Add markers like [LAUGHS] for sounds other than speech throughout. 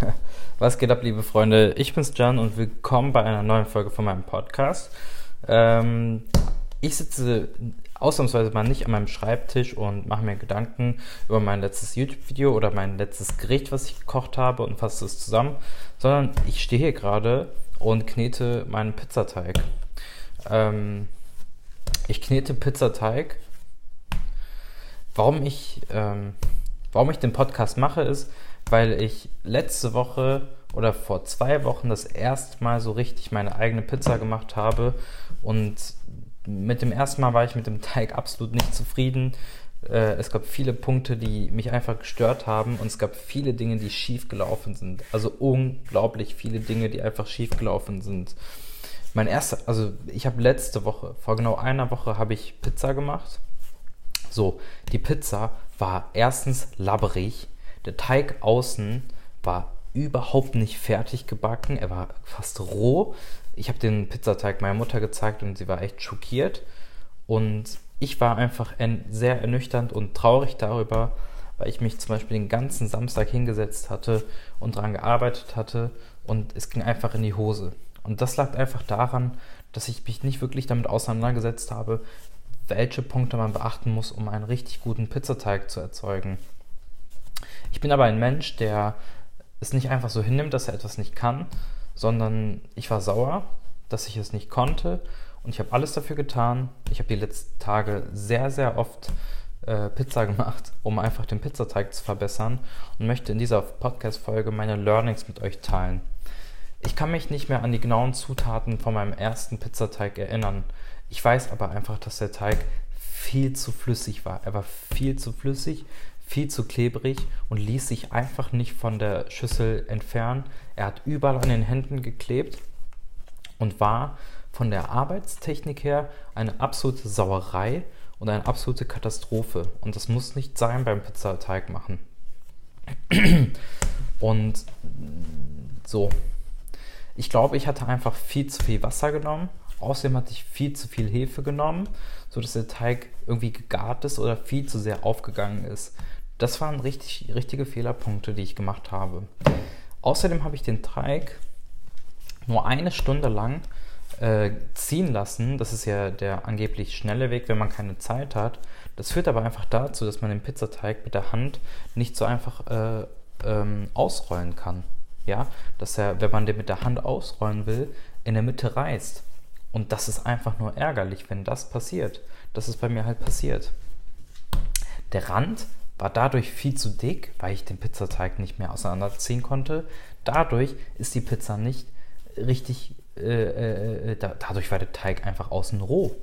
[LAUGHS] Was geht ab, liebe Freunde? Ich bin's Jan und willkommen bei einer neuen Folge von meinem Podcast. Ähm, ich sitze ausnahmsweise mal nicht an meinem Schreibtisch und mache mir Gedanken über mein letztes YouTube-Video oder mein letztes Gericht, was ich gekocht habe und fasse es zusammen, sondern ich stehe hier gerade und knete meinen Pizzateig. Ähm, ich knete Pizzateig. Warum ich, ähm, warum ich den Podcast mache, ist, weil ich letzte Woche oder vor zwei Wochen das erste Mal so richtig meine eigene Pizza gemacht habe. Und mit dem ersten Mal war ich mit dem Teig absolut nicht zufrieden. Äh, es gab viele Punkte, die mich einfach gestört haben und es gab viele Dinge, die schief gelaufen sind. Also unglaublich viele Dinge, die einfach schief gelaufen sind. Mein erster, also ich habe letzte Woche, vor genau einer Woche, habe ich Pizza gemacht. So, die Pizza war erstens labberig, der Teig außen war überhaupt nicht fertig gebacken. Er war fast roh. Ich habe den Pizzateig meiner Mutter gezeigt und sie war echt schockiert. Und ich war einfach sehr ernüchternd und traurig darüber, weil ich mich zum Beispiel den ganzen Samstag hingesetzt hatte und daran gearbeitet hatte und es ging einfach in die Hose. Und das lag einfach daran, dass ich mich nicht wirklich damit auseinandergesetzt habe, welche Punkte man beachten muss, um einen richtig guten Pizzateig zu erzeugen. Ich bin aber ein Mensch, der es nicht einfach so hinnimmt, dass er etwas nicht kann, sondern ich war sauer, dass ich es nicht konnte und ich habe alles dafür getan. Ich habe die letzten Tage sehr, sehr oft äh, Pizza [LAUGHS] gemacht, um einfach den Pizzateig zu verbessern und möchte in dieser Podcast-Folge meine Learnings mit euch teilen. Ich kann mich nicht mehr an die genauen Zutaten von meinem ersten Pizzateig erinnern. Ich weiß aber einfach, dass der Teig viel zu flüssig war. Er war viel zu flüssig, viel zu klebrig und ließ sich einfach nicht von der Schüssel entfernen. Er hat überall an den Händen geklebt und war von der Arbeitstechnik her eine absolute Sauerei und eine absolute Katastrophe. Und das muss nicht sein beim Pizzateig machen. Und so. Ich glaube, ich hatte einfach viel zu viel Wasser genommen. Außerdem hatte ich viel zu viel Hefe genommen, sodass der Teig irgendwie gegart ist oder viel zu sehr aufgegangen ist. Das waren richtig, richtige Fehlerpunkte, die ich gemacht habe. Außerdem habe ich den Teig nur eine Stunde lang äh, ziehen lassen. Das ist ja der angeblich schnelle Weg, wenn man keine Zeit hat. Das führt aber einfach dazu, dass man den Pizzateig mit der Hand nicht so einfach äh, ähm, ausrollen kann. Ja, dass er, wenn man den mit der Hand ausrollen will, in der Mitte reißt. Und das ist einfach nur ärgerlich, wenn das passiert. Das ist bei mir halt passiert. Der Rand war dadurch viel zu dick, weil ich den Pizzateig nicht mehr auseinanderziehen konnte. Dadurch ist die Pizza nicht richtig, äh, äh, äh da, dadurch war der Teig einfach außen roh.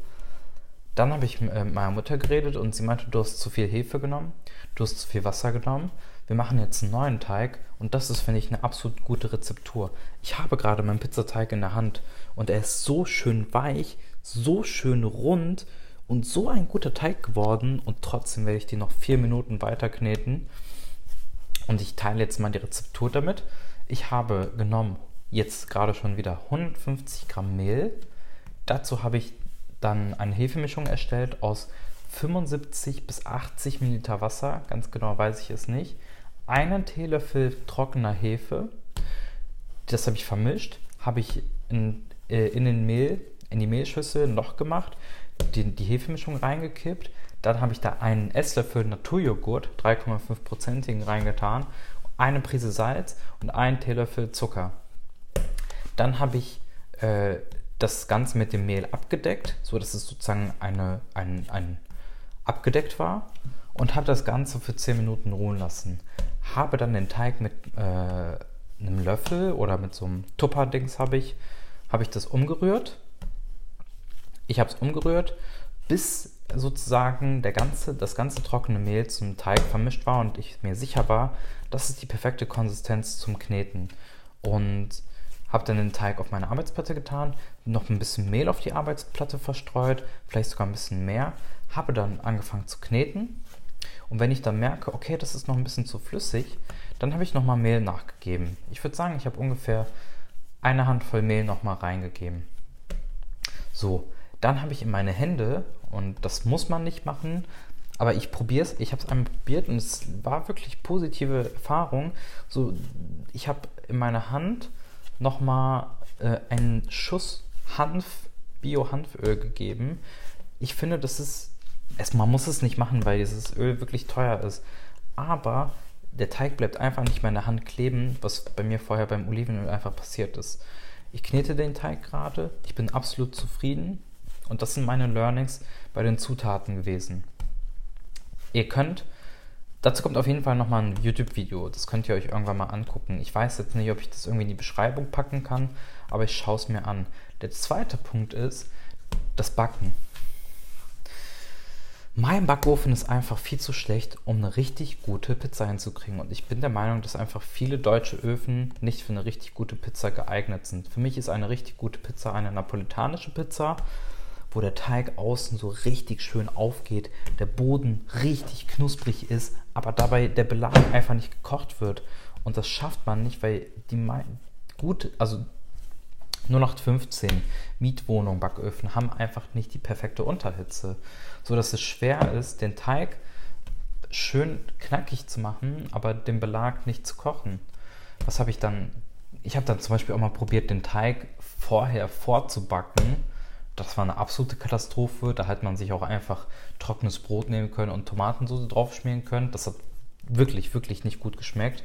Dann habe ich äh, mit meiner Mutter geredet und sie meinte, du hast zu viel Hefe genommen, du hast zu viel Wasser genommen. Wir machen jetzt einen neuen Teig und das ist, finde ich, eine absolut gute Rezeptur. Ich habe gerade meinen Pizzateig in der Hand und er ist so schön weich, so schön rund und so ein guter Teig geworden und trotzdem werde ich die noch vier Minuten weiter kneten. Und ich teile jetzt mal die Rezeptur damit. Ich habe genommen jetzt gerade schon wieder 150 Gramm Mehl. Dazu habe ich dann eine Hefemischung erstellt aus 75 bis 80 Milliliter Wasser, ganz genau weiß ich es nicht, einen Teelöffel trockener Hefe, das habe ich vermischt, habe ich in, äh, in den Mehl, in die Mehlschüssel ein Loch gemacht, die, die Hefemischung reingekippt. Dann habe ich da einen Esslöffel Naturjoghurt, 3,5%igen reingetan, eine Prise Salz und einen Teelöffel Zucker. Dann habe ich äh, das Ganze mit dem Mehl abgedeckt, so dass es sozusagen eine, ein, ein abgedeckt war und habe das Ganze für 10 Minuten ruhen lassen. Habe dann den Teig mit äh, einem Löffel oder mit so einem Tupperdings habe ich, hab ich das umgerührt ich habe es umgerührt, bis sozusagen der ganze, das ganze trockene Mehl zum Teig vermischt war und ich mir sicher war, das ist die perfekte Konsistenz zum Kneten. Und habe dann den Teig auf meine Arbeitsplatte getan, noch ein bisschen Mehl auf die Arbeitsplatte verstreut, vielleicht sogar ein bisschen mehr, habe dann angefangen zu kneten. Und wenn ich dann merke, okay, das ist noch ein bisschen zu flüssig, dann habe ich nochmal Mehl nachgegeben. Ich würde sagen, ich habe ungefähr eine Handvoll Mehl nochmal reingegeben. So, dann habe ich in meine Hände, und das muss man nicht machen, aber ich probiere es, ich habe es einmal probiert und es war wirklich positive Erfahrung. So, ich habe in meine Hand nochmal äh, einen Schuss Hanf, Bio-Hanföl gegeben. Ich finde, das ist, es, man muss es nicht machen, weil dieses Öl wirklich teuer ist. Aber der Teig bleibt einfach nicht mehr in der Hand kleben, was bei mir vorher beim Olivenöl einfach passiert ist. Ich knete den Teig gerade, ich bin absolut zufrieden und das sind meine Learnings bei den Zutaten gewesen. Ihr könnt, dazu kommt auf jeden Fall nochmal ein YouTube-Video, das könnt ihr euch irgendwann mal angucken. Ich weiß jetzt nicht, ob ich das irgendwie in die Beschreibung packen kann, aber ich schaue es mir an. Der zweite Punkt ist das Backen. Mein Backofen ist einfach viel zu schlecht, um eine richtig gute Pizza hinzukriegen. Und ich bin der Meinung, dass einfach viele deutsche Öfen nicht für eine richtig gute Pizza geeignet sind. Für mich ist eine richtig gute Pizza eine napolitanische Pizza, wo der Teig außen so richtig schön aufgeht, der Boden richtig knusprig ist, aber dabei der Belag einfach nicht gekocht wird. Und das schafft man nicht, weil die gut, also 0815 Mietwohnungen, Backöfen haben einfach nicht die perfekte Unterhitze, so dass es schwer ist, den Teig schön knackig zu machen, aber den Belag nicht zu kochen. Was habe ich dann? Ich habe dann zum Beispiel auch mal probiert, den Teig vorher vorzubacken. Das war eine absolute Katastrophe. Da hätte man sich auch einfach trockenes Brot nehmen können und Tomatensauce draufschmieren können. Das hat wirklich, wirklich nicht gut geschmeckt.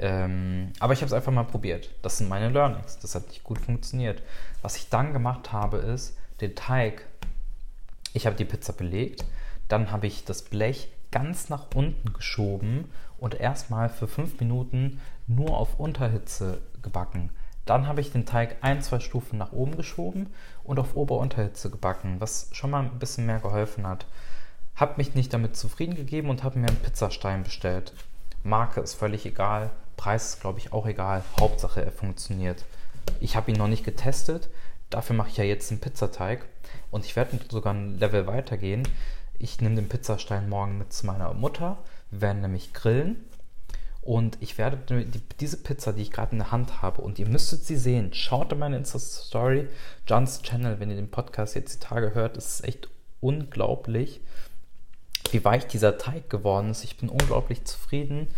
Ähm, aber ich habe es einfach mal probiert. Das sind meine Learnings. Das hat nicht gut funktioniert. Was ich dann gemacht habe, ist den Teig. Ich habe die Pizza belegt. Dann habe ich das Blech ganz nach unten geschoben und erstmal für fünf Minuten nur auf Unterhitze gebacken. Dann habe ich den Teig ein, zwei Stufen nach oben geschoben und auf Ober-Unterhitze gebacken, was schon mal ein bisschen mehr geholfen hat. Habe mich nicht damit zufrieden gegeben und habe mir einen Pizzastein bestellt. Marke ist völlig egal. Preis ist, glaube ich, auch egal. Hauptsache, er funktioniert. Ich habe ihn noch nicht getestet. Dafür mache ich ja jetzt einen Pizzateig. Und ich werde sogar ein Level weitergehen. Ich nehme den Pizzastein morgen mit zu meiner Mutter. Wir werden nämlich grillen. Und ich werde die, diese Pizza, die ich gerade in der Hand habe, und ihr müsstet sie sehen, schaut in meine Insta-Story, Johns Channel, wenn ihr den Podcast jetzt die Tage hört, ist echt unglaublich, wie weich dieser Teig geworden ist. Ich bin unglaublich zufrieden.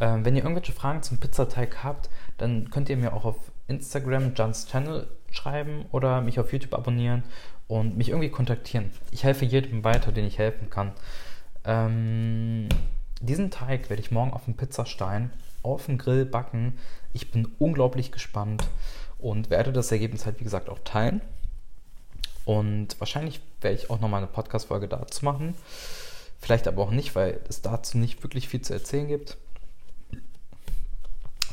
Ähm, wenn ihr irgendwelche Fragen zum Pizzateig habt, dann könnt ihr mir auch auf Instagram Johns Channel schreiben oder mich auf YouTube abonnieren und mich irgendwie kontaktieren. Ich helfe jedem weiter, den ich helfen kann. Ähm, diesen Teig werde ich morgen auf dem Pizzastein auf dem Grill backen. Ich bin unglaublich gespannt und werde das Ergebnis halt, wie gesagt, auch teilen. Und wahrscheinlich werde ich auch nochmal eine Podcast-Folge dazu machen. Vielleicht aber auch nicht, weil es dazu nicht wirklich viel zu erzählen gibt.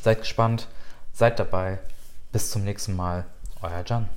Seid gespannt, seid dabei. Bis zum nächsten Mal. Euer Jan.